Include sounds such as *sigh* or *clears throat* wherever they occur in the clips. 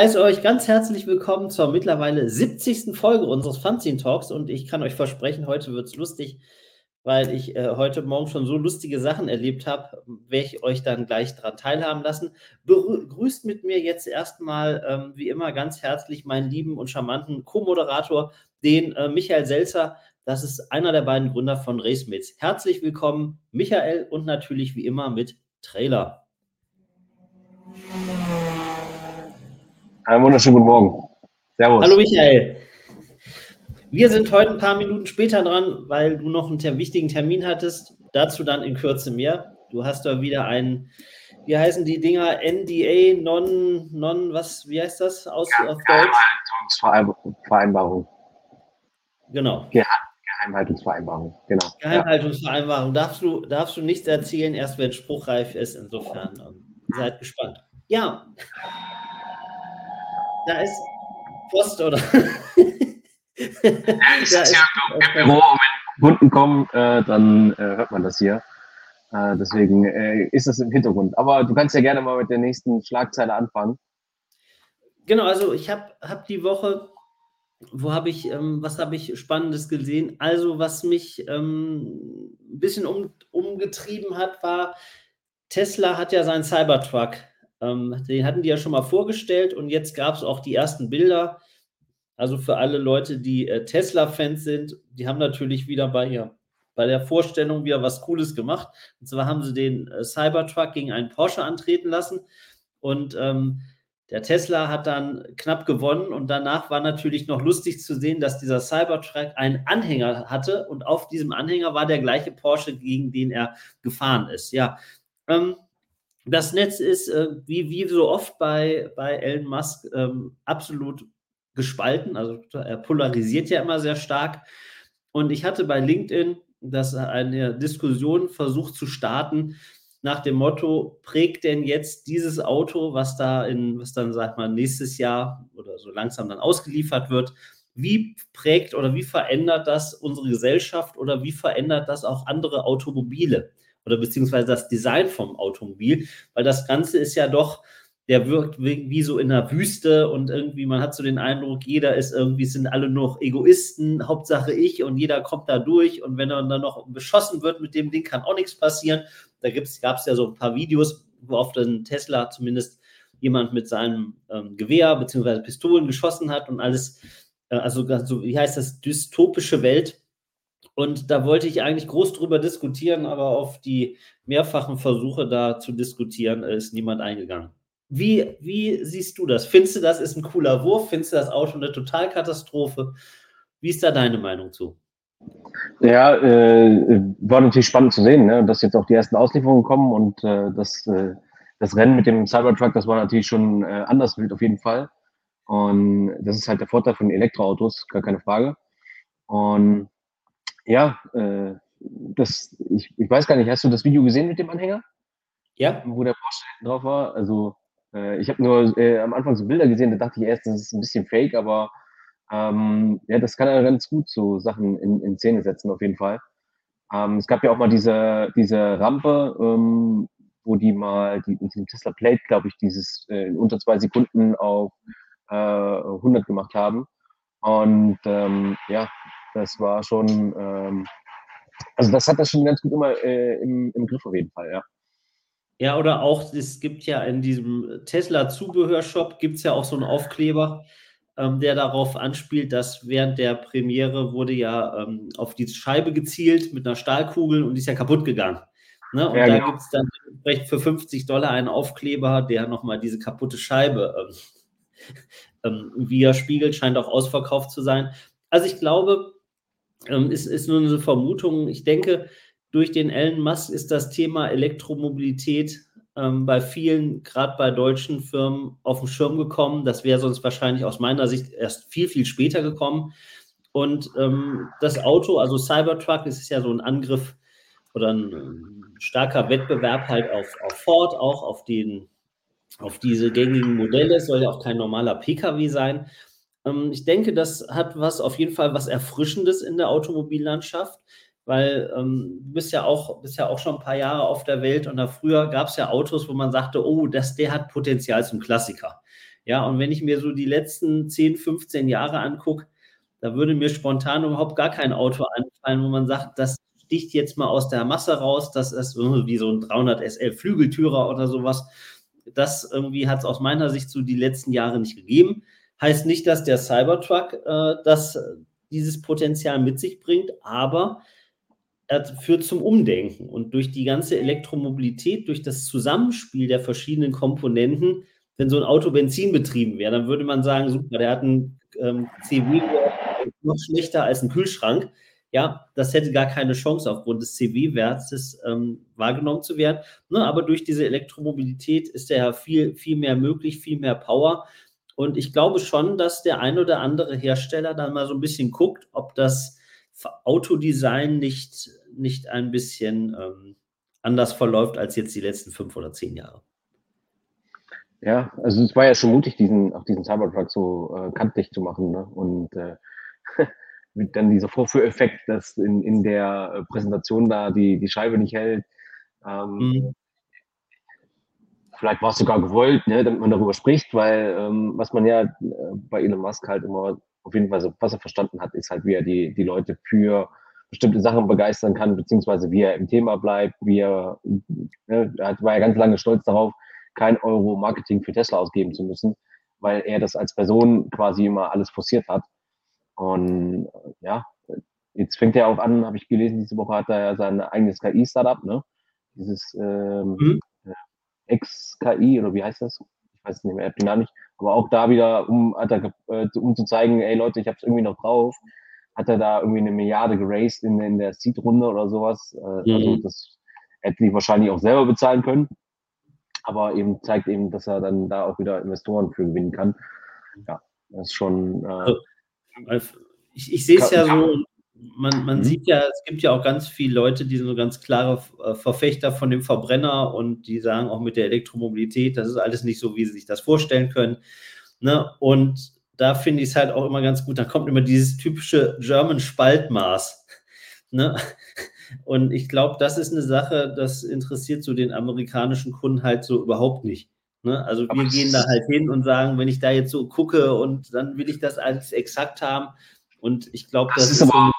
heiße euch ganz herzlich willkommen zur mittlerweile 70. Folge unseres Fanzine Talks und ich kann euch versprechen, heute wird es lustig, weil ich äh, heute Morgen schon so lustige Sachen erlebt habe, werde ich euch dann gleich daran teilhaben lassen. Begrüßt mit mir jetzt erstmal, ähm, wie immer, ganz herzlich meinen lieben und charmanten Co-Moderator, den äh, Michael Selzer. Das ist einer der beiden Gründer von RaceMates. Herzlich willkommen, Michael, und natürlich wie immer mit Trailer. Einen wunderschönen guten Morgen. Servus. Hallo Michael. Wir sind heute ein paar Minuten später dran, weil du noch einen wichtigen Termin hattest. Dazu dann in Kürze mehr. Du hast da wieder einen, wie heißen die Dinger? NDA, Non, Non, was, wie heißt das aus, ja, auf? Geheimhaltungsvereinbarung. Genau. Geheimhaltungsvereinbarung, genau. Geheimhaltungsvereinbarung. Darfst du, darfst du nichts erzählen, erst wenn spruchreif ist. Insofern seid gespannt. Ja. Da ist Post, oder? Ja, ich sitze ja im Büro und wenn Kunden kommen, äh, dann äh, hört man das hier. Äh, deswegen äh, ist das im Hintergrund. Aber du kannst ja gerne mal mit der nächsten Schlagzeile anfangen. Genau, also ich habe hab die Woche, wo habe ich, ähm, was habe ich Spannendes gesehen? Also, was mich ähm, ein bisschen um, umgetrieben hat, war, Tesla hat ja seinen Cybertruck. Ähm, den hatten die ja schon mal vorgestellt und jetzt gab es auch die ersten Bilder also für alle Leute, die äh, Tesla-Fans sind, die haben natürlich wieder bei, ihr, bei der Vorstellung wieder was Cooles gemacht. Und zwar haben sie den äh, Cybertruck gegen einen Porsche antreten lassen. Und ähm, der Tesla hat dann knapp gewonnen und danach war natürlich noch lustig zu sehen, dass dieser Cybertruck einen Anhänger hatte und auf diesem Anhänger war der gleiche Porsche, gegen den er gefahren ist. Ja, ähm, das Netz ist äh, wie, wie so oft bei, bei Elon Musk ähm, absolut gespalten, also er polarisiert ja immer sehr stark. Und ich hatte bei LinkedIn das eine Diskussion versucht zu starten nach dem Motto, prägt denn jetzt dieses Auto, was da in, was dann, sag mal, nächstes Jahr oder so langsam dann ausgeliefert wird, wie prägt oder wie verändert das unsere Gesellschaft oder wie verändert das auch andere Automobile oder beziehungsweise das Design vom Automobil? Weil das Ganze ist ja doch der wirkt wie so in der Wüste und irgendwie, man hat so den Eindruck, jeder ist irgendwie, sind alle noch Egoisten, Hauptsache ich und jeder kommt da durch und wenn er dann noch beschossen wird mit dem Ding, kann auch nichts passieren. Da gab es ja so ein paar Videos, wo auf den Tesla zumindest jemand mit seinem ähm, Gewehr bzw. Pistolen geschossen hat und alles, äh, also so, wie heißt das, dystopische Welt. Und da wollte ich eigentlich groß drüber diskutieren, aber auf die mehrfachen Versuche da zu diskutieren, ist niemand eingegangen. Wie, wie siehst du das? Findest du, das ist ein cooler Wurf? Findest du das Auto eine Totalkatastrophe? Wie ist da deine Meinung zu? Ja, äh, war natürlich spannend zu sehen, ne? dass jetzt auch die ersten Auslieferungen kommen und äh, das, äh, das Rennen mit dem Cybertruck, das war natürlich schon äh, anders wild auf jeden Fall. Und das ist halt der Vorteil von Elektroautos, gar keine Frage. Und ja, äh, das, ich, ich weiß gar nicht, hast du das Video gesehen mit dem Anhänger? Ja. Wo der Porsche drauf war? Also äh, ich habe nur äh, am Anfang so Bilder gesehen, da dachte ich erst, das ist ein bisschen fake, aber ähm, ja, das kann er ganz gut so Sachen in, in Szene setzen, auf jeden Fall. Ähm, es gab ja auch mal diese, diese Rampe, ähm, wo die mal die, mit dem Tesla Plate, glaube ich, dieses äh, in unter zwei Sekunden auf äh, 100 gemacht haben. Und ähm, ja, das war schon, ähm, also das hat das schon ganz gut immer äh, im, im Griff auf jeden Fall, ja. Ja, oder auch, es gibt ja in diesem Tesla-Zubehörshop gibt es ja auch so einen Aufkleber, ähm, der darauf anspielt, dass während der Premiere wurde ja ähm, auf die Scheibe gezielt mit einer Stahlkugel und die ist ja kaputt gegangen. Ne? Und ja, da genau. gibt es dann vielleicht für 50 Dollar einen Aufkleber, der nochmal diese kaputte Scheibe ähm, *laughs* ähm, widerspiegelt, scheint auch ausverkauft zu sein. Also ich glaube, ähm, ist, ist nur eine Vermutung. Ich denke, durch den Elon Musk ist das Thema Elektromobilität ähm, bei vielen, gerade bei deutschen Firmen, auf den Schirm gekommen. Das wäre sonst wahrscheinlich aus meiner Sicht erst viel, viel später gekommen. Und ähm, das Auto, also Cybertruck, ist ja so ein Angriff oder ein, ein starker Wettbewerb halt auf, auf Ford, auch auf, den, auf diese gängigen Modelle. Es soll ja auch kein normaler Pkw sein. Ähm, ich denke, das hat was auf jeden Fall was Erfrischendes in der Automobillandschaft weil ähm, du bist ja, auch, bist ja auch schon ein paar Jahre auf der Welt und da früher gab es ja Autos, wo man sagte, oh, das, der hat Potenzial zum Klassiker. Ja, und wenn ich mir so die letzten 10, 15 Jahre angucke, da würde mir spontan überhaupt gar kein Auto einfallen, wo man sagt, das sticht jetzt mal aus der Masse raus, das ist wie so ein 300 SL Flügeltürer oder sowas. Das irgendwie hat es aus meiner Sicht so die letzten Jahre nicht gegeben. Heißt nicht, dass der Cybertruck äh, das, dieses Potenzial mit sich bringt, aber er führt zum Umdenken. Und durch die ganze Elektromobilität, durch das Zusammenspiel der verschiedenen Komponenten, wenn so ein Auto Benzin betrieben wäre, dann würde man sagen, super, der hat einen ähm, CW noch schlechter als ein Kühlschrank. Ja, das hätte gar keine Chance aufgrund des CW-Wertes ähm, wahrgenommen zu werden. Ne, aber durch diese Elektromobilität ist ja viel, viel mehr möglich, viel mehr Power. Und ich glaube schon, dass der ein oder andere Hersteller dann mal so ein bisschen guckt, ob das Autodesign nicht, nicht ein bisschen ähm, anders verläuft als jetzt die letzten fünf oder zehn Jahre. Ja, also es war ja schon mutig, diesen, auch diesen Cybertruck so äh, kantig zu machen. Ne? Und äh, *laughs* mit dann dieser Vorführeffekt, dass in, in der äh, Präsentation da die, die Scheibe nicht hält. Ähm, mhm. Vielleicht war es sogar gewollt, ne, damit man darüber spricht, weil ähm, was man ja äh, bei Elon Musk halt immer auf jeden Fall so, was er verstanden hat, ist halt, wie er die, die Leute für bestimmte Sachen begeistern kann, beziehungsweise wie er im Thema bleibt, wie er, ne, er war ja ganz lange stolz darauf, kein Euro Marketing für Tesla ausgeben zu müssen, weil er das als Person quasi immer alles forciert hat. Und ja, jetzt fängt er auch an, habe ich gelesen, diese Woche hat er ja sein eigenes KI-Startup, ne? Dieses ähm, mhm. Ex-KI oder wie heißt das? Ich weiß nicht mehr, den Namen nicht. Aber auch da wieder, um, hat er, äh, um zu zeigen, ey Leute, ich habe es irgendwie noch drauf, hat er da irgendwie eine Milliarde geraced in, in der Seed-Runde oder sowas. Äh, also mhm. Also das hätte ich wahrscheinlich auch selber bezahlen können aber eben zeigt eben, dass er dann da auch wieder Investoren für gewinnen kann. Ja, das ist schon. Äh, also, ich, ich sehe es ja so, man, man mhm. sieht ja, es gibt ja auch ganz viele Leute, die sind so ganz klare äh, Verfechter von dem Verbrenner und die sagen auch mit der Elektromobilität, das ist alles nicht so, wie sie sich das vorstellen können. Ne? Und da finde ich es halt auch immer ganz gut, da kommt immer dieses typische German Spaltmaß. *laughs* Ne? Und ich glaube, das ist eine Sache, das interessiert so den amerikanischen Kunden halt so überhaupt nicht. Ne? Also wir gehen da halt hin und sagen, wenn ich da jetzt so gucke und dann will ich das alles exakt haben. Und ich glaube, das, das, ist, eine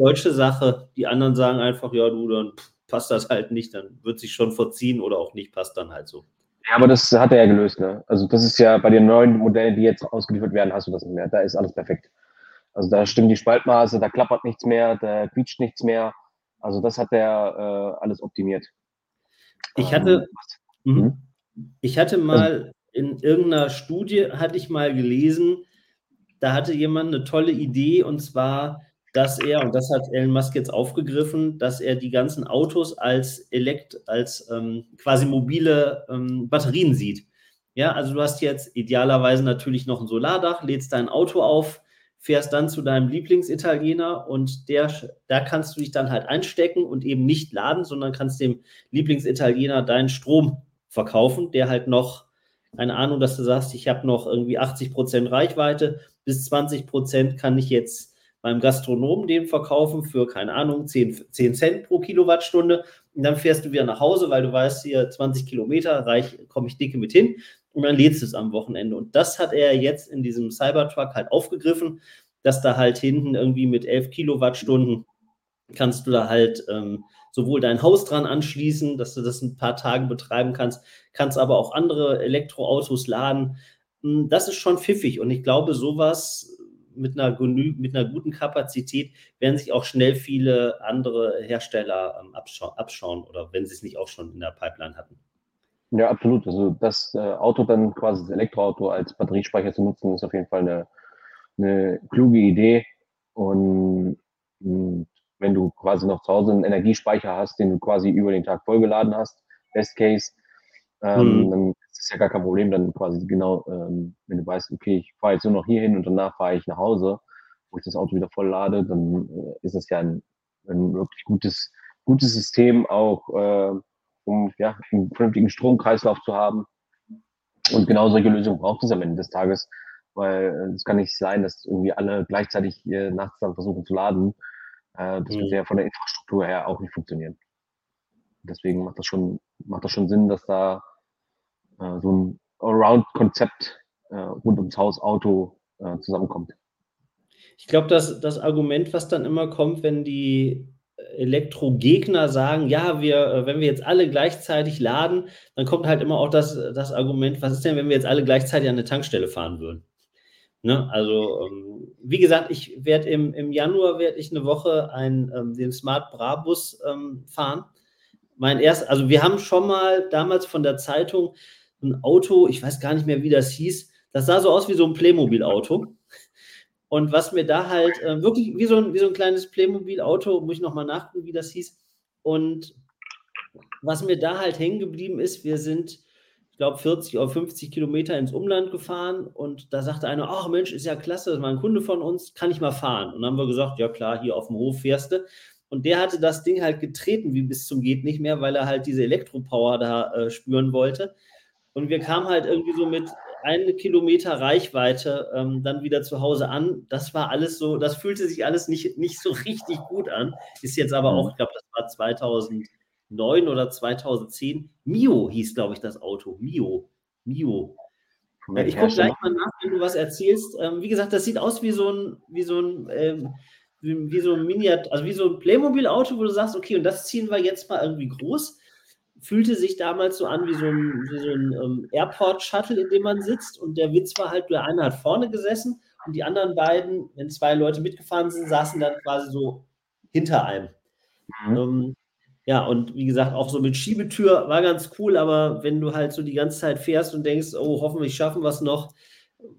deutsche Sache. Die anderen sagen einfach, ja, du, dann passt das halt nicht, dann wird sich schon verziehen oder auch nicht, passt dann halt so. Ja, aber das hat er ja gelöst, ne? Also das ist ja bei den neuen Modellen, die jetzt ausgeliefert werden, hast du das nicht mehr. Da ist alles perfekt. Also da stimmen die Spaltmaße, da klappert nichts mehr, da quietscht nichts mehr. Also das hat er äh, alles optimiert. Ich hatte, ähm, mhm. ich hatte mal in irgendeiner Studie, hatte ich mal gelesen, da hatte jemand eine tolle Idee und zwar, dass er, und das hat Elon Musk jetzt aufgegriffen, dass er die ganzen Autos als Elekt, als ähm, quasi mobile ähm, Batterien sieht. Ja, also du hast jetzt idealerweise natürlich noch ein Solardach, lädst dein Auto auf, fährst dann zu deinem Lieblingsitaliener und der, da kannst du dich dann halt einstecken und eben nicht laden, sondern kannst dem Lieblingsitaliener deinen Strom verkaufen, der halt noch, keine Ahnung, dass du sagst, ich habe noch irgendwie 80 Prozent Reichweite, bis 20 Prozent kann ich jetzt beim Gastronomen den verkaufen für, keine Ahnung, 10, 10 Cent pro Kilowattstunde. Und dann fährst du wieder nach Hause, weil du weißt, hier 20 Kilometer reich, komme ich dicke mit hin und dann lädst du es am Wochenende. Und das hat er jetzt in diesem Cybertruck halt aufgegriffen, dass da halt hinten irgendwie mit 11 Kilowattstunden kannst du da halt ähm, sowohl dein Haus dran anschließen, dass du das ein paar Tage betreiben kannst, kannst aber auch andere Elektroautos laden. Hm, das ist schon pfiffig und ich glaube, sowas mit einer, mit einer guten Kapazität werden sich auch schnell viele andere Hersteller ähm, abscha abschauen oder wenn sie es nicht auch schon in der Pipeline hatten. Ja, absolut. Also das äh, Auto dann quasi das Elektroauto als Batteriespeicher zu nutzen, ist auf jeden Fall eine, eine kluge Idee. Und, und wenn du quasi noch zu Hause einen Energiespeicher hast, den du quasi über den Tag vollgeladen hast, Best Case, ähm, mhm. dann ist es ja gar kein Problem, dann quasi genau, ähm, wenn du weißt, okay, ich fahre jetzt nur noch hier hin und danach fahre ich nach Hause, wo ich das Auto wieder voll lade, dann äh, ist es ja ein, ein wirklich gutes, gutes System auch, äh, um ja, einen vernünftigen Stromkreislauf zu haben. Und genau solche Lösungen braucht es am Ende des Tages, weil äh, es kann nicht sein, dass irgendwie alle gleichzeitig äh, nachts dann versuchen zu laden. Äh, das mhm. wird ja von der Infrastruktur her auch nicht funktionieren. Deswegen macht das schon, macht das schon Sinn, dass da äh, so ein Allround-Konzept äh, rund ums Haus Auto äh, zusammenkommt. Ich glaube, dass das Argument, was dann immer kommt, wenn die Elektrogegner sagen, ja, wir, äh, wenn wir jetzt alle gleichzeitig laden, dann kommt halt immer auch das, das Argument, was ist denn, wenn wir jetzt alle gleichzeitig an eine Tankstelle fahren würden? Ne? Also, ähm, wie gesagt, ich werde im, im Januar werde ich eine Woche ein, ähm, den Smart Brabus ähm, fahren. Mein erst, also wir haben schon mal damals von der Zeitung ein Auto, ich weiß gar nicht mehr, wie das hieß, das sah so aus wie so ein Playmobil-Auto. Und was mir da halt äh, wirklich wie so, ein, wie so ein kleines Playmobil-Auto, muss ich nochmal nachgucken, wie das hieß. Und was mir da halt hängen geblieben ist, wir sind, ich glaube, 40 oder 50 Kilometer ins Umland gefahren und da sagte einer, ach Mensch, ist ja klasse, das war ein Kunde von uns, kann ich mal fahren? Und dann haben wir gesagt, ja klar, hier auf dem Hof fährst du. Und der hatte das Ding halt getreten, wie bis zum geht nicht mehr, weil er halt diese Elektropower da äh, spüren wollte. Und wir kamen halt irgendwie so mit eine Kilometer Reichweite ähm, dann wieder zu Hause an. Das war alles so, das fühlte sich alles nicht, nicht so *laughs* richtig gut an. Ist jetzt aber auch, mhm. ich glaube, das war 2009 oder 2010. Mio hieß, glaube ich, das Auto. Mio. Mio. Ich gucke gleich mal nach, wenn du was erzählst. Ähm, wie gesagt, das sieht aus wie so ein, wie so ein, ähm, wie, wie, so ein Miniat, also wie so ein Playmobil-Auto, wo du sagst, okay, und das ziehen wir jetzt mal irgendwie groß fühlte sich damals so an wie so ein, wie so ein ähm, Airport-Shuttle, in dem man sitzt. Und der Witz war halt, der eine hat vorne gesessen und die anderen beiden, wenn zwei Leute mitgefahren sind, saßen dann quasi so hinter einem. Mhm. Ähm, ja, und wie gesagt, auch so mit Schiebetür war ganz cool, aber wenn du halt so die ganze Zeit fährst und denkst, oh, hoffentlich schaffen wir es noch,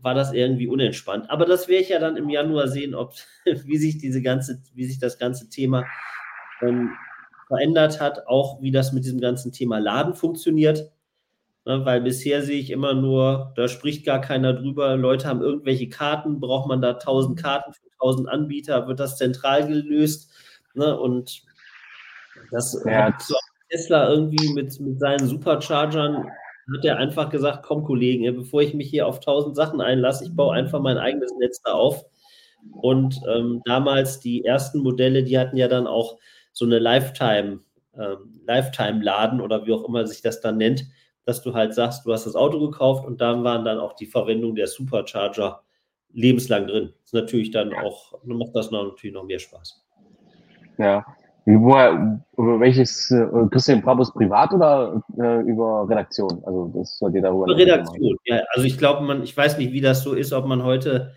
war das irgendwie unentspannt. Aber das werde ich ja dann im Januar sehen, ob, *laughs* wie sich diese ganze, wie sich das ganze Thema ähm, verändert hat, auch wie das mit diesem ganzen Thema Laden funktioniert. Ne, weil bisher sehe ich immer nur, da spricht gar keiner drüber. Leute haben irgendwelche Karten, braucht man da 1000 Karten für 1000 Anbieter, wird das zentral gelöst. Ne, und das ja. hat so Tesla irgendwie mit, mit seinen Superchargern hat er einfach gesagt, komm Kollegen, bevor ich mich hier auf 1000 Sachen einlasse, ich baue einfach mein eigenes Netz da auf. Und ähm, damals die ersten Modelle, die hatten ja dann auch so eine Lifetime, ähm, Lifetime-Laden oder wie auch immer sich das dann nennt, dass du halt sagst, du hast das Auto gekauft und da waren dann auch die Verwendung der Supercharger lebenslang drin. Das ist natürlich dann auch, macht das natürlich noch mehr Spaß. Ja. Woher, über welches, äh, Christian Brabus privat oder äh, über Redaktion? Also das sollt ihr darüber. Über Redaktion, ja. Also ich glaube, man, ich weiß nicht, wie das so ist, ob man heute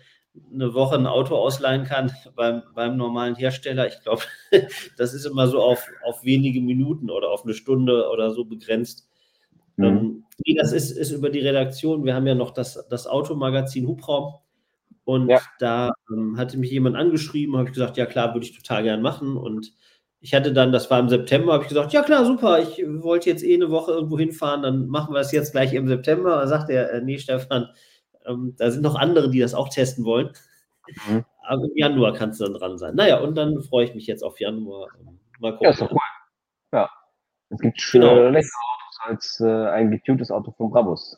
eine Woche ein Auto ausleihen kann *laughs* beim, beim normalen Hersteller. Ich glaube, *laughs* das ist immer so auf, auf wenige Minuten oder auf eine Stunde oder so begrenzt. Mhm. Ähm, das ist, ist über die Redaktion. Wir haben ja noch das, das Automagazin Hubraum. Und ja. da ähm, hatte mich jemand angeschrieben, habe ich gesagt, ja klar, würde ich total gern machen. Und ich hatte dann, das war im September, habe ich gesagt, ja klar, super, ich wollte jetzt eh eine Woche irgendwo hinfahren, dann machen wir es jetzt gleich im September. Da sagt er, äh, nee, Stefan, ähm, da sind noch andere, die das auch testen wollen. Mhm. Aber im Januar kannst du dann dran sein. Naja, und dann freue ich mich jetzt auf Januar. Mal gucken. Ja, ist doch cool. Ja. Es gibt schöne genau. Autos als äh, ein getuntes Auto von Brabus.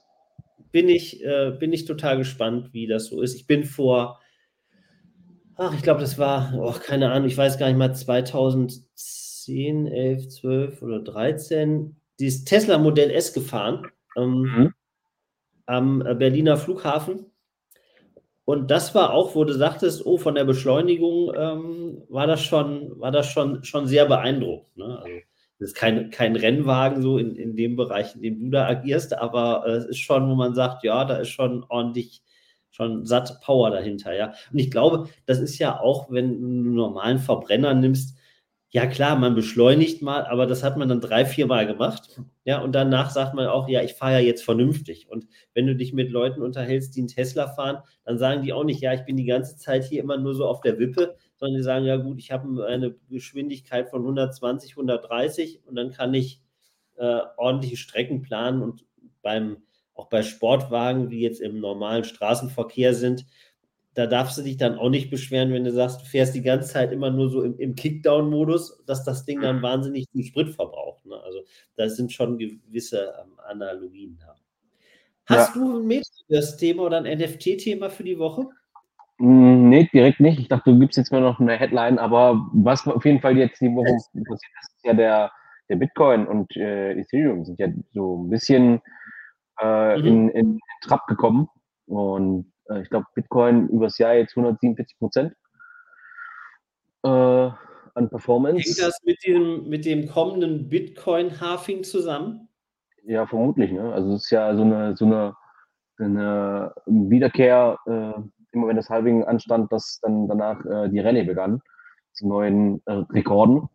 Bin ich, äh, bin ich total gespannt, wie das so ist. Ich bin vor, ach, ich glaube, das war, oh, keine Ahnung, ich weiß gar nicht mal, 2010, 11, 12 oder 13, dieses Tesla Modell S gefahren. Ähm, mhm am Berliner Flughafen. Und das war auch, wo du sagtest, oh, von der Beschleunigung ähm, war das schon, war das schon, schon sehr beeindruckend. Ne? Also, das ist kein, kein Rennwagen so in, in dem Bereich, in dem du da agierst, aber äh, es ist schon, wo man sagt, ja, da ist schon ordentlich, schon satt Power dahinter, ja. Und ich glaube, das ist ja auch, wenn du einen normalen Verbrenner nimmst, ja klar, man beschleunigt mal, aber das hat man dann drei, vier Mal gemacht. Ja, und danach sagt man auch, ja, ich fahre ja jetzt vernünftig. Und wenn du dich mit Leuten unterhältst, die einen Tesla fahren, dann sagen die auch nicht, ja, ich bin die ganze Zeit hier immer nur so auf der Wippe, sondern die sagen, ja gut, ich habe eine Geschwindigkeit von 120, 130 und dann kann ich äh, ordentliche Strecken planen und beim auch bei Sportwagen, die jetzt im normalen Straßenverkehr sind, da darfst du dich dann auch nicht beschweren, wenn du sagst, du fährst die ganze Zeit immer nur so im, im Kickdown-Modus, dass das Ding dann wahnsinnig viel Sprit verbraucht. Ne? Also da sind schon gewisse ähm, Analogien da. Hast ja. du ein Metaverse-Thema oder ein NFT-Thema für die Woche? Hm, nee, direkt nicht. Ich dachte, du gibst jetzt mal noch eine Headline, aber was auf jeden Fall jetzt die Woche passiert ist, ist ja der, der Bitcoin und äh, Ethereum sind ja so ein bisschen äh, mhm. in, in, Trab gekommen. Und äh, ich glaube, Bitcoin übers Jahr jetzt 147 Prozent äh, an Performance. Hängt das mit dem, mit dem kommenden Bitcoin-Halving zusammen? Ja, vermutlich. Ne? Also es ist ja so eine, so eine, eine Wiederkehr äh, immer wenn das Halving anstand, dass dann danach äh, die Rallye begann zu neuen äh, Rekorden.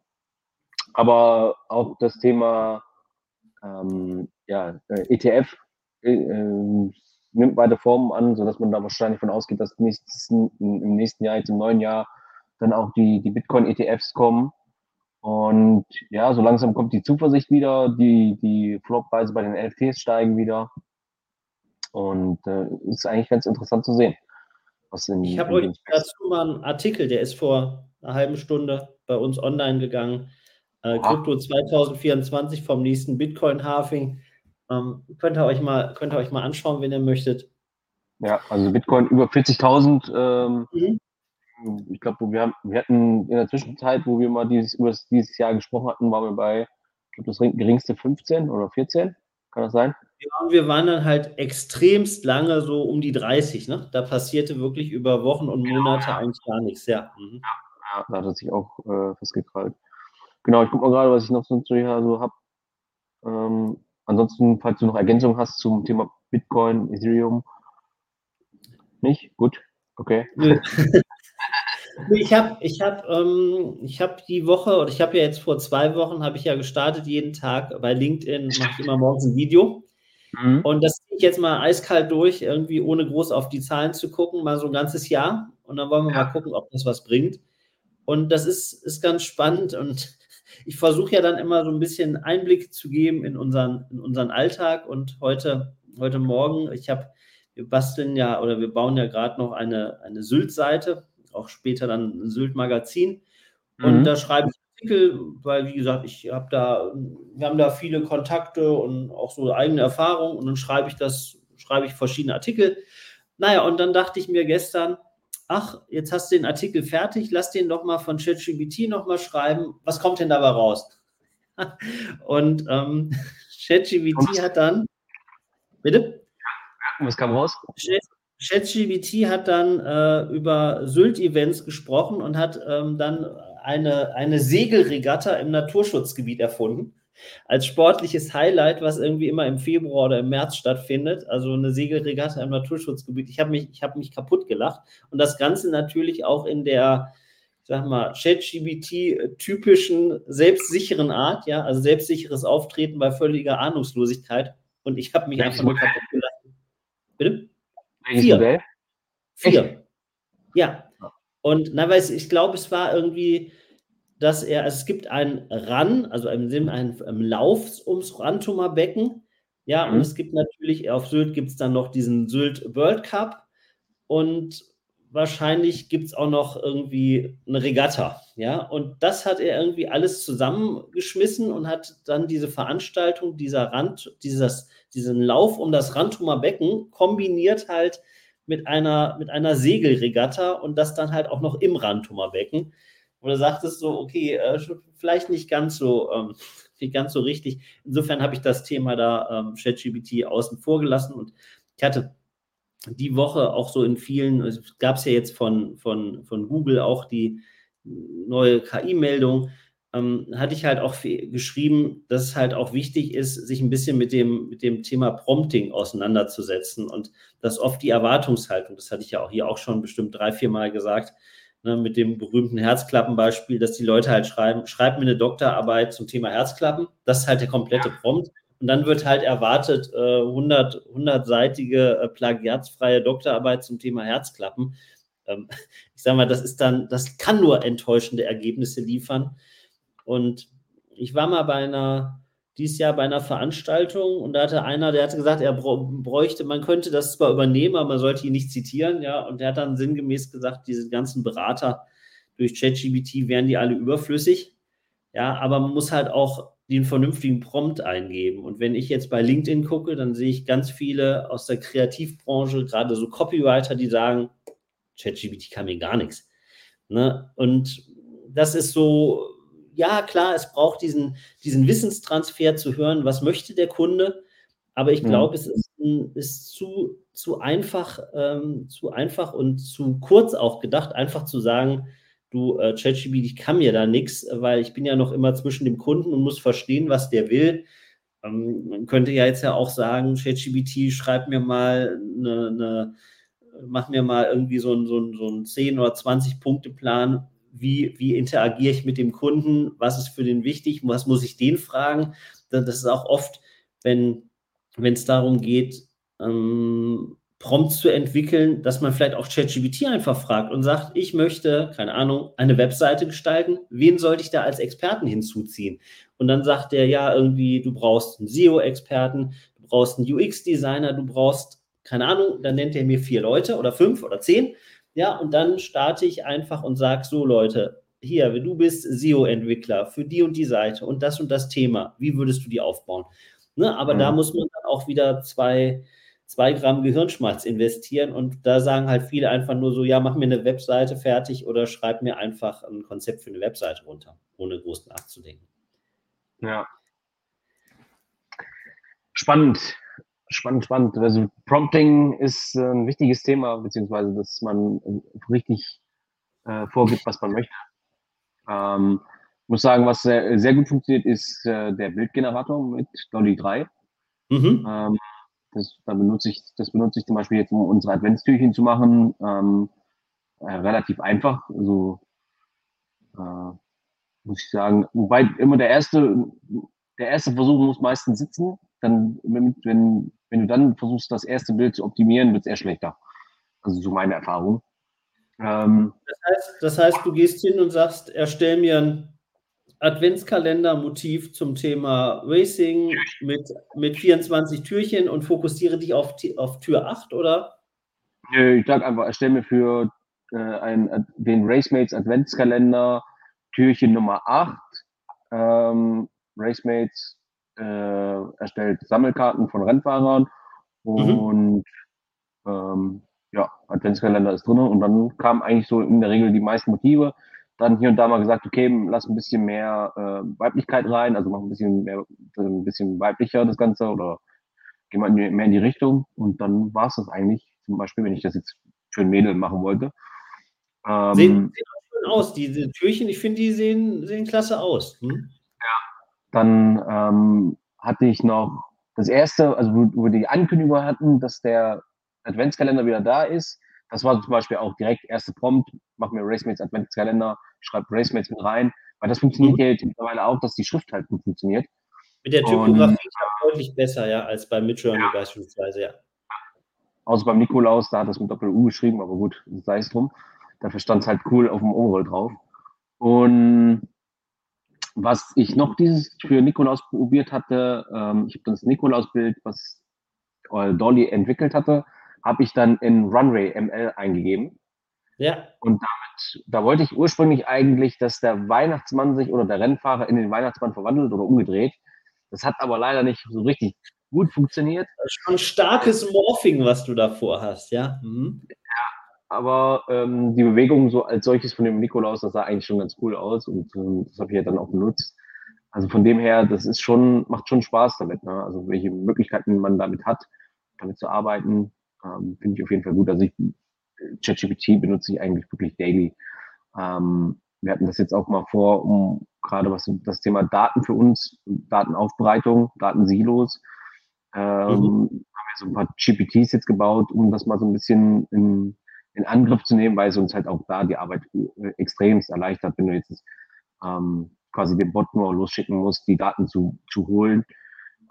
Aber auch das Thema ähm, ja, ETF äh, äh, nimmt weiter Formen an, sodass man da wahrscheinlich von ausgeht, dass nächstes, im nächsten Jahr, jetzt im neuen Jahr, dann auch die, die Bitcoin-ETFs kommen. Und ja, so langsam kommt die Zuversicht wieder, die, die Floppreise bei den LFTs steigen wieder. Und äh, ist eigentlich ganz interessant zu sehen. In, ich habe euch dazu mal einen Artikel, der ist vor einer halben Stunde bei uns online gegangen. Äh, Krypto 2024 vom nächsten Bitcoin-Halving. Ähm, könnt, ihr euch mal, könnt ihr euch mal anschauen, wenn ihr möchtet. Ja, also Bitcoin über 40.000. Ähm, mhm. Ich glaube, wir, wir hatten in der Zwischenzeit, wo wir mal dieses, über dieses Jahr gesprochen hatten, waren wir bei, ich glaube, das geringste 15 oder 14. Kann das sein? Ja, wir waren dann halt extremst lange so um die 30. Ne? Da passierte wirklich über Wochen und genau, Monate ja. eigentlich gar nichts. Ja. Mhm. ja, da hat es sich auch äh, festgekrallt. Genau, ich gucke mal gerade, was ich noch so, so habe. Ähm, ansonsten, falls du noch Ergänzungen hast zum Thema Bitcoin, Ethereum. Nicht? Gut. Okay. *laughs* Ich habe ich hab, ähm, hab die Woche, oder ich habe ja jetzt vor zwei Wochen, habe ich ja gestartet, jeden Tag bei LinkedIn mache ich immer morgens ein Video. Mhm. Und das ziehe ich jetzt mal eiskalt durch, irgendwie ohne groß auf die Zahlen zu gucken, mal so ein ganzes Jahr. Und dann wollen wir ja. mal gucken, ob das was bringt. Und das ist, ist ganz spannend. Und ich versuche ja dann immer so ein bisschen Einblick zu geben in unseren, in unseren Alltag. Und heute, heute Morgen, ich habe, wir basteln ja oder wir bauen ja gerade noch eine, eine Sylt-Seite auch später dann ein Sylt-Magazin. Und mhm. da schreibe ich Artikel, weil, wie gesagt, ich habe da, wir haben da viele Kontakte und auch so eigene Erfahrungen und dann schreibe ich das, schreibe ich verschiedene Artikel. Naja, und dann dachte ich mir gestern, ach, jetzt hast du den Artikel fertig, lass den doch mal von ChatGPT nochmal schreiben. Was kommt denn dabei raus? *laughs* und ähm, *laughs* ChatGPT hat dann, bitte? Was kam raus? ChatGPT hat dann äh, über Sylt-Events gesprochen und hat ähm, dann eine, eine Segelregatta im Naturschutzgebiet erfunden. Als sportliches Highlight, was irgendwie immer im Februar oder im März stattfindet. Also eine Segelregatta im Naturschutzgebiet. Ich habe mich, hab mich kaputt gelacht. Und das Ganze natürlich auch in der, sag mal, ChatGBT-typischen, selbstsicheren Art, ja, also selbstsicheres Auftreten bei völliger Ahnungslosigkeit. Und ich habe mich einfach nur kaputt gelacht. Bitte? Vier. Modell? Vier. Echt? Ja. Und na, weiß ich glaube, es war irgendwie, dass er, also es gibt einen Run, also im Sinne einen, einen Lauf ums Rantumer Becken. Ja, mhm. und es gibt natürlich, auf Sylt gibt es dann noch diesen Sylt World Cup und wahrscheinlich gibt es auch noch irgendwie eine Regatta. Ja, und das hat er irgendwie alles zusammengeschmissen und hat dann diese Veranstaltung, dieser Rand, dieses, diesen Lauf um das Rantumer Becken kombiniert halt mit einer, mit einer Segelregatta und das dann halt auch noch im Rantumer Becken. Und er sagt es so, okay, äh, vielleicht nicht ganz so, ähm, nicht ganz so richtig. Insofern habe ich das Thema da ähm, ChatGPT außen vor gelassen. Und ich hatte die Woche auch so in vielen, es gab es ja jetzt von, von, von Google auch die neue KI-Meldung, ähm, hatte ich halt auch geschrieben, dass es halt auch wichtig ist, sich ein bisschen mit dem, mit dem Thema Prompting auseinanderzusetzen und dass oft die Erwartungshaltung, das hatte ich ja auch hier auch schon bestimmt drei, vier Mal gesagt, ne, mit dem berühmten Herzklappenbeispiel, dass die Leute halt schreiben, schreib mir eine Doktorarbeit zum Thema Herzklappen, das ist halt der komplette Prompt. Und dann wird halt erwartet, äh, 100, 100-seitige äh, plagiatsfreie Doktorarbeit zum Thema Herzklappen. Ähm, *laughs* ich sage mal, das ist dann, das kann nur enttäuschende Ergebnisse liefern. Und ich war mal bei einer, dieses Jahr bei einer Veranstaltung und da hatte einer, der hatte gesagt, er bräuchte, man könnte das zwar übernehmen, aber man sollte ihn nicht zitieren, ja, und der hat dann sinngemäß gesagt, diese ganzen Berater durch ChatGBT wären die alle überflüssig, ja, aber man muss halt auch den vernünftigen Prompt eingeben. Und wenn ich jetzt bei LinkedIn gucke, dann sehe ich ganz viele aus der Kreativbranche, gerade so Copywriter, die sagen, ChatGPT kann mir gar nichts. Ne? Und das ist so, ja, klar, es braucht diesen, diesen Wissenstransfer zu hören, was möchte der Kunde, aber ich glaube, mhm. es ist, ist, zu, zu einfach, ähm, zu einfach und zu kurz auch gedacht, einfach zu sagen, du, äh, ChatGPT, ich kann mir da nichts, weil ich bin ja noch immer zwischen dem Kunden und muss verstehen, was der will. Ähm, man könnte ja jetzt ja auch sagen, ChatGPT, schreib mir mal eine, eine mach mir mal irgendwie so einen so so ein 10 oder 20 Punkte Plan, wie, wie interagiere ich mit dem Kunden, was ist für den wichtig, was muss ich den fragen. Das ist auch oft, wenn es darum geht, ähm, Prompts zu entwickeln, dass man vielleicht auch ChatGPT einfach fragt und sagt, ich möchte, keine Ahnung, eine Webseite gestalten, wen sollte ich da als Experten hinzuziehen? Und dann sagt der, ja, irgendwie, du brauchst einen SEO-Experten, du brauchst einen UX-Designer, du brauchst, keine Ahnung, dann nennt er mir vier Leute oder fünf oder zehn. Ja, und dann starte ich einfach und sage, so Leute, hier, du bist SEO-Entwickler für die und die Seite und das und das Thema, wie würdest du die aufbauen? Ne, aber mhm. da muss man dann auch wieder zwei, zwei Gramm Gehirnschmalz investieren und da sagen halt viele einfach nur so, ja, mach mir eine Webseite fertig oder schreib mir einfach ein Konzept für eine Webseite runter, ohne groß nachzudenken. Ja. Spannend, spannend, spannend. Also Prompting ist ein wichtiges Thema, beziehungsweise dass man richtig äh, vorgibt, was man möchte. Ähm, muss sagen, was sehr, sehr gut funktioniert, ist äh, der Bildgenerator mit Dolly 3. Mhm. Ähm, das, da benutze ich, das benutze ich zum Beispiel jetzt, um unsere Adventstürchen zu machen. Ähm, äh, relativ einfach. Also äh, muss ich sagen. Wobei immer der erste, der erste Versuch muss meistens sitzen. Dann, wenn, wenn, wenn du dann versuchst, das erste Bild zu optimieren, wird es eher schlechter. Also so meine Erfahrung. Ähm, das, heißt, das heißt, du gehst hin und sagst, erstell mir ein Adventskalender-Motiv zum Thema Racing mit, mit 24 Türchen und fokussiere dich auf, auf Tür 8, oder? Ich sage einfach, erstell mir für äh, ein, den Racemates Adventskalender Türchen Nummer 8. Ähm, Racemates äh, erstellt Sammelkarten von Rennfahrern mhm. und mhm. ähm, ja, Adventskalender ist drin und dann kamen eigentlich so in der Regel die meisten Motive dann hier und da mal gesagt, okay, lass ein bisschen mehr äh, Weiblichkeit rein, also mach ein bisschen mehr, ein bisschen weiblicher das Ganze oder geh mal mehr in die Richtung. Und dann war es das eigentlich, zum Beispiel, wenn ich das jetzt für ein Mädel machen wollte. Ähm, sehen, sehen auch schön aus, diese Türchen, ich finde, die sehen, sehen klasse aus. Hm? Ja. Dann ähm, hatte ich noch das erste, also wo, wo die Ankündigung hatten, dass der Adventskalender wieder da ist, das war zum Beispiel auch direkt erste Prompt, mach mir Racemates Adventskalender, schreib Racemates mit rein, weil das funktioniert mhm. jetzt mittlerweile auch, dass die Schrift halt gut funktioniert. Mit der Typografie ist deutlich besser, ja, als beim Midjourney ja. beispielsweise, ja. Außer beim Nikolaus, da hat es mit Doppel-U geschrieben, aber gut, sei es drum. Dafür stand es halt cool auf dem Overall drauf. Und was ich noch dieses für Nikolaus probiert hatte, ähm, ich habe das Nikolaus-Bild, was Dolly entwickelt hatte, habe ich dann in Runway ML eingegeben. Ja. Und damit, da wollte ich ursprünglich eigentlich, dass der Weihnachtsmann sich oder der Rennfahrer in den Weihnachtsmann verwandelt oder umgedreht. Das hat aber leider nicht so richtig gut funktioniert. Das ist schon starkes Morphing, was du davor hast, ja. Mhm. Aber ähm, die Bewegung so als solches von dem Nikolaus, das sah eigentlich schon ganz cool aus und ähm, das habe ich ja dann auch benutzt. Also von dem her, das ist schon, macht schon Spaß damit, ne? Also welche Möglichkeiten man damit hat, damit zu arbeiten. Ähm, Finde ich auf jeden Fall gut. Also ich, ChatGPT benutze ich eigentlich wirklich daily. Ähm, wir hatten das jetzt auch mal vor, um gerade was das Thema Daten für uns, Datenaufbereitung, Datensilos, ähm, mhm. haben wir so ein paar GPTs jetzt gebaut, um das mal so ein bisschen in, in Angriff zu nehmen, weil es uns halt auch da die Arbeit äh, extremst erleichtert, wenn du jetzt ähm, quasi den Bot nur losschicken musst, die Daten zu, zu holen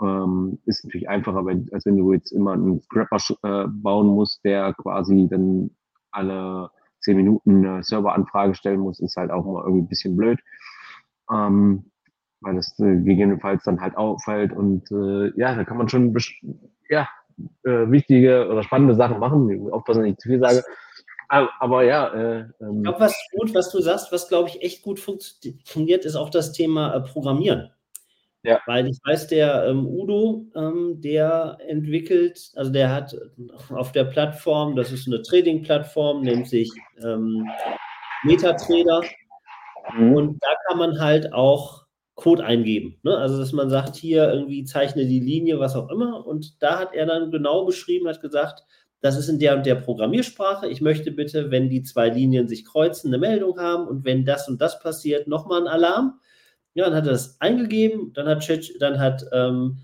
ähm, ist natürlich einfacher, wenn, als wenn du jetzt immer einen Scrapper äh, bauen musst, der quasi dann alle zehn Minuten eine Serveranfrage stellen muss, ist halt auch immer irgendwie ein bisschen blöd. Ähm, weil das äh, gegebenenfalls dann halt auffällt und äh, ja, da kann man schon ja, äh, wichtige oder spannende Sachen machen. Aufpassen, dass ich zu viel sage. Aber, aber ja. Äh, ähm, ich glaube, was gut, was du sagst, was glaube ich echt gut funktioniert, ist auch das Thema äh, Programmieren. Ja. Weil ich weiß, der ähm, Udo, ähm, der entwickelt, also der hat auf der Plattform, das ist eine Trading-Plattform, nennt sich ähm, MetaTrader. Mhm. Und da kann man halt auch Code eingeben. Ne? Also, dass man sagt, hier irgendwie zeichne die Linie, was auch immer. Und da hat er dann genau beschrieben, hat gesagt, das ist in der und der Programmiersprache. Ich möchte bitte, wenn die zwei Linien sich kreuzen, eine Meldung haben und wenn das und das passiert, nochmal ein Alarm. Ja, dann hat er das eingegeben, dann hat, dann hat ähm,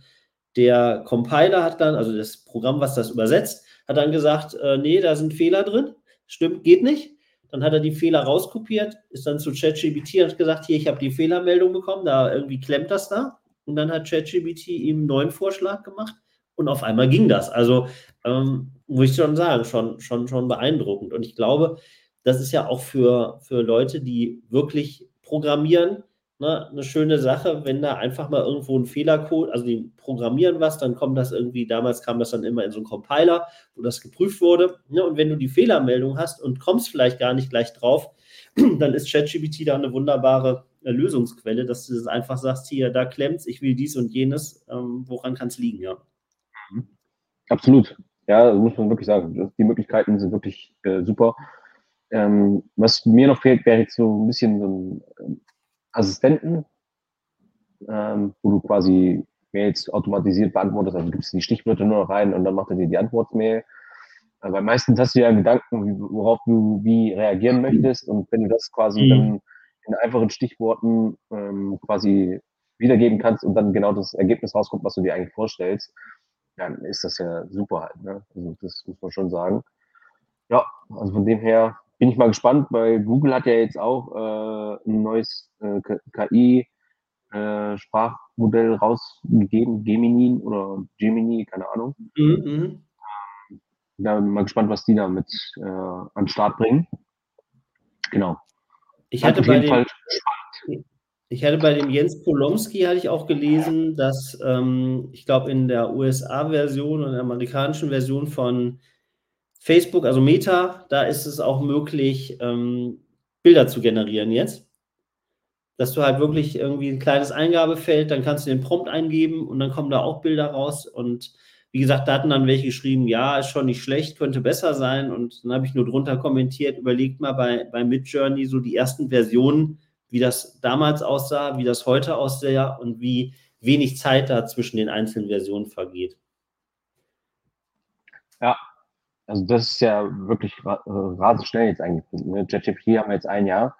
der Compiler hat dann, also das Programm, was das übersetzt, hat dann gesagt, äh, nee, da sind Fehler drin, stimmt, geht nicht. Dann hat er die Fehler rauskopiert, ist dann zu ChatGBT und hat gesagt, hier, ich habe die Fehlermeldung bekommen, da irgendwie klemmt das da. Und dann hat ChatGBT ihm einen neuen Vorschlag gemacht und auf einmal ging das. Also, ähm, muss ich schon sagen, schon, schon, schon beeindruckend. Und ich glaube, das ist ja auch für, für Leute, die wirklich programmieren, ne, eine schöne Sache, wenn da einfach mal irgendwo ein Fehlercode, also die programmieren was, dann kommt das irgendwie, damals kam das dann immer in so einen Compiler, wo das geprüft wurde. Ne, und wenn du die Fehlermeldung hast und kommst vielleicht gar nicht gleich drauf, *clears throat* dann ist ChatGPT da eine wunderbare äh, Lösungsquelle, dass du das einfach sagst, hier, da klemmt's, ich will dies und jenes, ähm, woran kann es liegen, ja. Mhm. Absolut. Ja, muss man wirklich sagen. Die Möglichkeiten sind wirklich äh, super. Ähm, was mir noch fehlt, wäre jetzt so ein bisschen so ein ähm, Assistenten, ähm, wo du quasi Mails automatisiert beantwortest, also gibst die Stichwörter nur noch rein und dann macht er dir die Antwortmail. Äh, weil meistens hast du ja Gedanken, worauf du wie reagieren möchtest und wenn du das quasi mhm. dann in einfachen Stichworten ähm, quasi wiedergeben kannst und dann genau das Ergebnis rauskommt, was du dir eigentlich vorstellst, dann ist das ja super halt. Ne? Also das muss man schon sagen. Ja, also von dem her bin ich mal gespannt, weil Google hat ja jetzt auch äh, ein neues äh, KI-Sprachmodell äh, rausgegeben, Gemini oder Gemini, keine Ahnung. Mhm. mhm. Da bin ich mal gespannt, was die da mit äh, an den Start bringen. Genau. Ich hatte, bei dem, ich hatte bei dem Jens Polomski hatte ich auch gelesen, dass ähm, ich glaube in der USA-Version und der amerikanischen Version von Facebook, also Meta, da ist es auch möglich, ähm, Bilder zu generieren jetzt. Dass du halt wirklich irgendwie ein kleines Eingabefeld, dann kannst du den Prompt eingeben und dann kommen da auch Bilder raus. Und wie gesagt, da hatten dann welche geschrieben, ja, ist schon nicht schlecht, könnte besser sein. Und dann habe ich nur drunter kommentiert, überlegt mal bei, bei Midjourney so die ersten Versionen, wie das damals aussah, wie das heute aussah und wie wenig Zeit da zwischen den einzelnen Versionen vergeht. Ja, also das ist ja wirklich äh, rasend schnell jetzt eigentlich. Ne? JetGPT haben wir jetzt ein Jahr.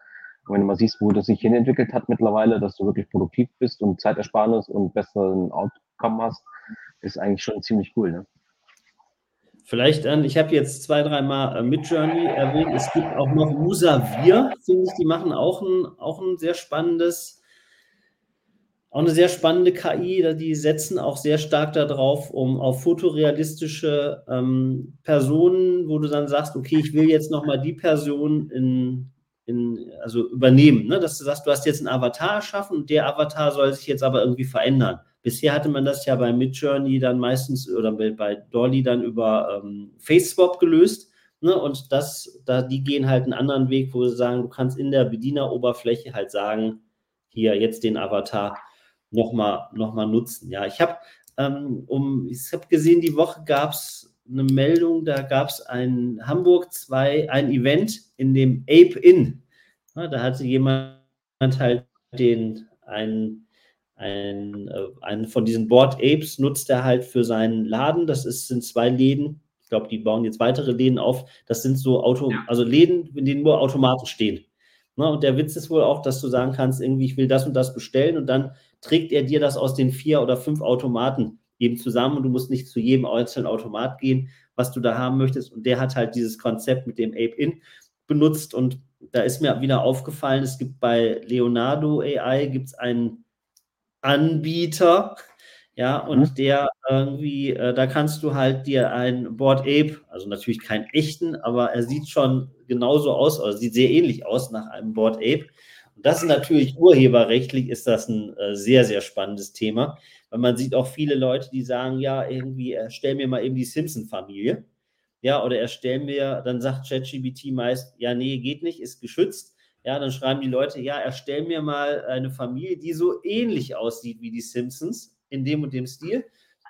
Und wenn du mal siehst, wo das sich hinentwickelt hat mittlerweile, dass du wirklich produktiv bist und Zeitersparnis und besseren Outcome hast, ist eigentlich schon ziemlich cool. Ne? Vielleicht, an, ich habe jetzt zwei, dreimal äh, Midjourney erwähnt. Es gibt auch noch Musavir, finde ich, die machen auch ein, auch ein sehr spannendes auch eine sehr spannende KI, die setzen auch sehr stark darauf, um auf fotorealistische ähm, Personen, wo du dann sagst, okay, ich will jetzt nochmal die Person in, in, also übernehmen, ne? dass du sagst, du hast jetzt einen Avatar erschaffen und der Avatar soll sich jetzt aber irgendwie verändern. Bisher hatte man das ja bei Midjourney dann meistens oder bei Dolly dann über ähm, FaceSwap gelöst. Ne? Und das, da, die gehen halt einen anderen Weg, wo sie sagen, du kannst in der Bedieneroberfläche halt sagen, hier jetzt den Avatar nochmal noch mal nutzen. Ja, ich habe ähm, um, ich habe gesehen, die Woche gab es eine Meldung, da gab es ein Hamburg 2, ein Event in dem Ape Inn. Ja, da hatte jemand halt den, ein, ein, äh, einen von diesen Board Apes nutzt er halt für seinen Laden. Das ist, sind zwei Läden. Ich glaube, die bauen jetzt weitere Läden auf. Das sind so Auto, also Läden, in denen nur Automaten stehen. Ne? Und der Witz ist wohl auch, dass du sagen kannst, irgendwie, ich will das und das bestellen und dann trägt er dir das aus den vier oder fünf Automaten eben zusammen und du musst nicht zu jedem einzelnen Automat gehen, was du da haben möchtest. Und der hat halt dieses Konzept mit dem Ape-In benutzt und da ist mir wieder aufgefallen, es gibt bei Leonardo AI gibt es einen Anbieter, ja, und mhm. der irgendwie, äh, da kannst du halt dir ein Board Ape, also natürlich keinen echten, aber er sieht schon genauso aus, oder sieht sehr ähnlich aus nach einem Board Ape. Und das ist natürlich urheberrechtlich, ist das ein äh, sehr, sehr spannendes Thema, weil man sieht auch viele Leute, die sagen, ja, irgendwie, erstell mir mal eben die Simpson-Familie. Ja, oder erstell mir, dann sagt ChatGBT meist, ja, nee, geht nicht, ist geschützt. Ja, dann schreiben die Leute, ja, erstell mir mal eine Familie, die so ähnlich aussieht wie die Simpsons, in dem und dem Stil.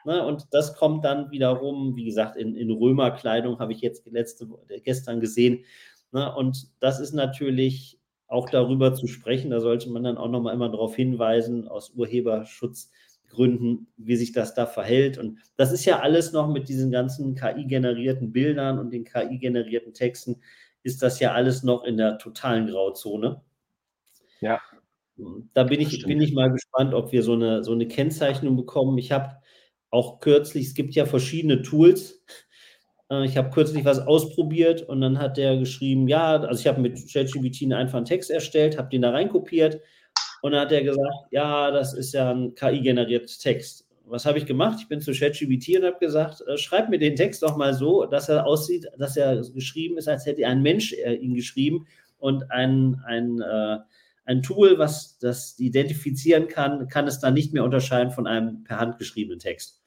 Ne, und das kommt dann wiederum, wie gesagt, in, in Römerkleidung habe ich jetzt letzte, gestern gesehen. Ne, und das ist natürlich auch darüber zu sprechen. Da sollte man dann auch nochmal immer darauf hinweisen, aus Urheberschutzgründen, wie sich das da verhält. Und das ist ja alles noch mit diesen ganzen KI-generierten Bildern und den KI-generierten Texten, ist das ja alles noch in der totalen Grauzone. Ja. Da bin ich, bin ich mal gespannt, ob wir so eine, so eine Kennzeichnung bekommen. Ich habe auch kürzlich, es gibt ja verschiedene Tools. Äh, ich habe kürzlich was ausprobiert und dann hat der geschrieben, ja, also ich habe mit ChatGPT einfach einen Text erstellt, habe den da reinkopiert und dann hat er gesagt, ja, das ist ja ein KI-generierter Text. Was habe ich gemacht? Ich bin zu ChatGPT und habe gesagt, äh, schreib mir den Text doch mal so, dass er aussieht, dass er geschrieben ist, als hätte ein Mensch äh, ihn geschrieben und ein, ein, äh, ein Tool, was das identifizieren kann, kann es dann nicht mehr unterscheiden von einem per Hand geschriebenen Text.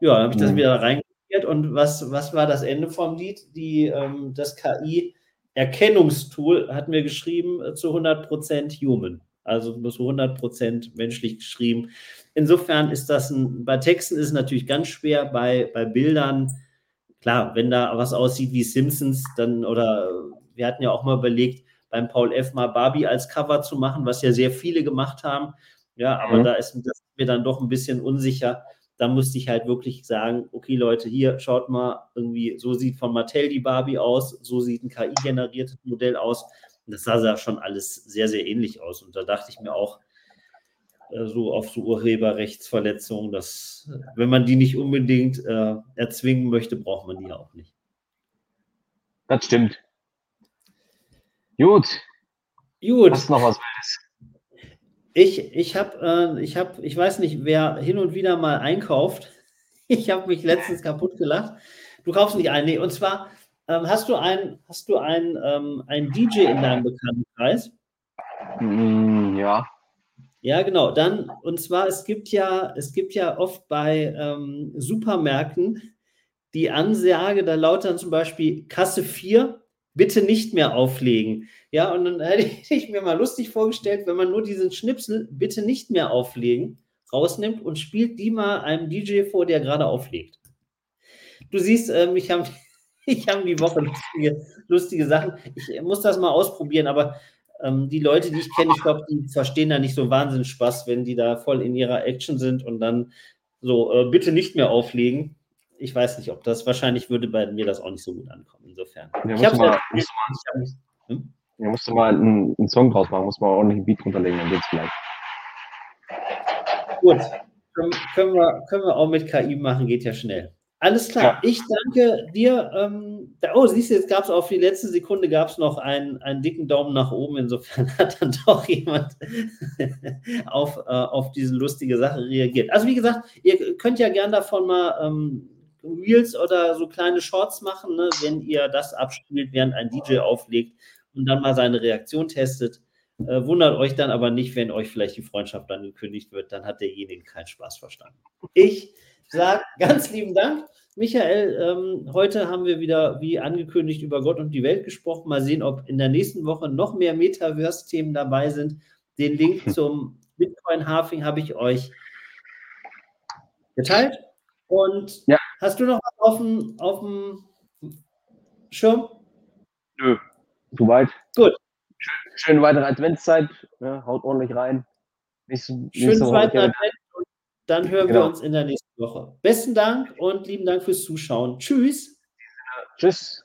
Ja, dann habe ich das mhm. wieder reinkopiert und was, was war das Ende vom Lied? Die, ähm, das KI-Erkennungstool hat mir geschrieben äh, zu 100% Human, also zu 100% menschlich geschrieben. Insofern ist das ein, bei Texten ist es natürlich ganz schwer, bei, bei Bildern, klar, wenn da was aussieht wie Simpsons, dann, oder wir hatten ja auch mal überlegt, beim Paul F. mal Barbie als Cover zu machen, was ja sehr viele gemacht haben. Ja, aber mhm. da ist mir dann doch ein bisschen unsicher, da musste ich halt wirklich sagen, okay Leute, hier schaut mal, irgendwie, so sieht von Mattel die Barbie aus, so sieht ein KI-generiertes Modell aus. Und das sah ja schon alles sehr, sehr ähnlich aus. Und da dachte ich mir auch, äh, so auf so Urheberrechtsverletzungen, dass, wenn man die nicht unbedingt äh, erzwingen möchte, braucht man die ja auch nicht. Das stimmt. Gut. Gut. Hast noch was Wildes? Ich, ich habe, äh, ich habe, ich weiß nicht, wer hin und wieder mal einkauft. *laughs* Ich habe mich letztens kaputt gelacht. Du kaufst nicht ein, nee. Und zwar ähm, hast du ein, hast du ein, ähm, ein DJ in deinem Bekanntenkreis? Mm, ja. Ja, genau. Dann, und zwar, es gibt ja, es gibt ja oft bei ähm, Supermärkten die Ansage, da lautet dann zum Beispiel Kasse 4, bitte nicht mehr auflegen. Ja, und dann *laughs* hätte ich mir mal lustig vorgestellt, wenn man nur diesen Schnipsel bitte nicht mehr auflegen rausnimmt und spielt die mal einem DJ vor, der gerade auflegt. Du siehst, ähm, ich habe *laughs* ich hab die Woche lustige, lustige Sachen. Ich muss das mal ausprobieren, aber ähm, die Leute, die ich kenne, ich glaube, die verstehen da nicht so wahnsinnig Spaß, wenn die da voll in ihrer Action sind und dann so, äh, bitte nicht mehr auflegen ich weiß nicht, ob das, wahrscheinlich würde bei mir das auch nicht so gut ankommen, insofern. Ja, ich habe mal, hm? ja, musst du mal einen, einen, Song draus machen, muss man ordentlich einen Beat runterlegen, dann geht's vielleicht. Gut, können wir, können wir auch mit KI machen, geht ja schnell. Alles klar, ja. ich danke dir. Ähm, oh, siehst du, jetzt gab es auf die letzte Sekunde gab es noch einen, einen dicken Daumen nach oben. Insofern *laughs* hat dann doch jemand *laughs* auf, äh, auf diese lustige Sache reagiert. Also wie gesagt, ihr könnt ja gern davon mal ähm, Reels oder so kleine Shorts machen, ne, wenn ihr das abspielt, während ein DJ auflegt und dann mal seine Reaktion testet. Äh, wundert euch dann aber nicht, wenn euch vielleicht die Freundschaft dann gekündigt wird, dann hat derjenige keinen Spaß verstanden. Ich sage ganz lieben Dank. Michael, ähm, heute haben wir wieder, wie angekündigt, über Gott und die Welt gesprochen. Mal sehen, ob in der nächsten Woche noch mehr Metaverse-Themen dabei sind. Den Link *laughs* zum Bitcoin-Halving habe ich euch geteilt. Und ja. hast du noch was auf dem, auf dem Schirm? Nö, soweit. Gut. Schön, schöne weitere Adventszeit. Ja, haut ordentlich rein. Nächste, nächste Schönen zweiten Advent. Dann hören genau. wir uns in der nächsten Woche. Besten Dank und lieben Dank fürs Zuschauen. Tschüss. Tschüss.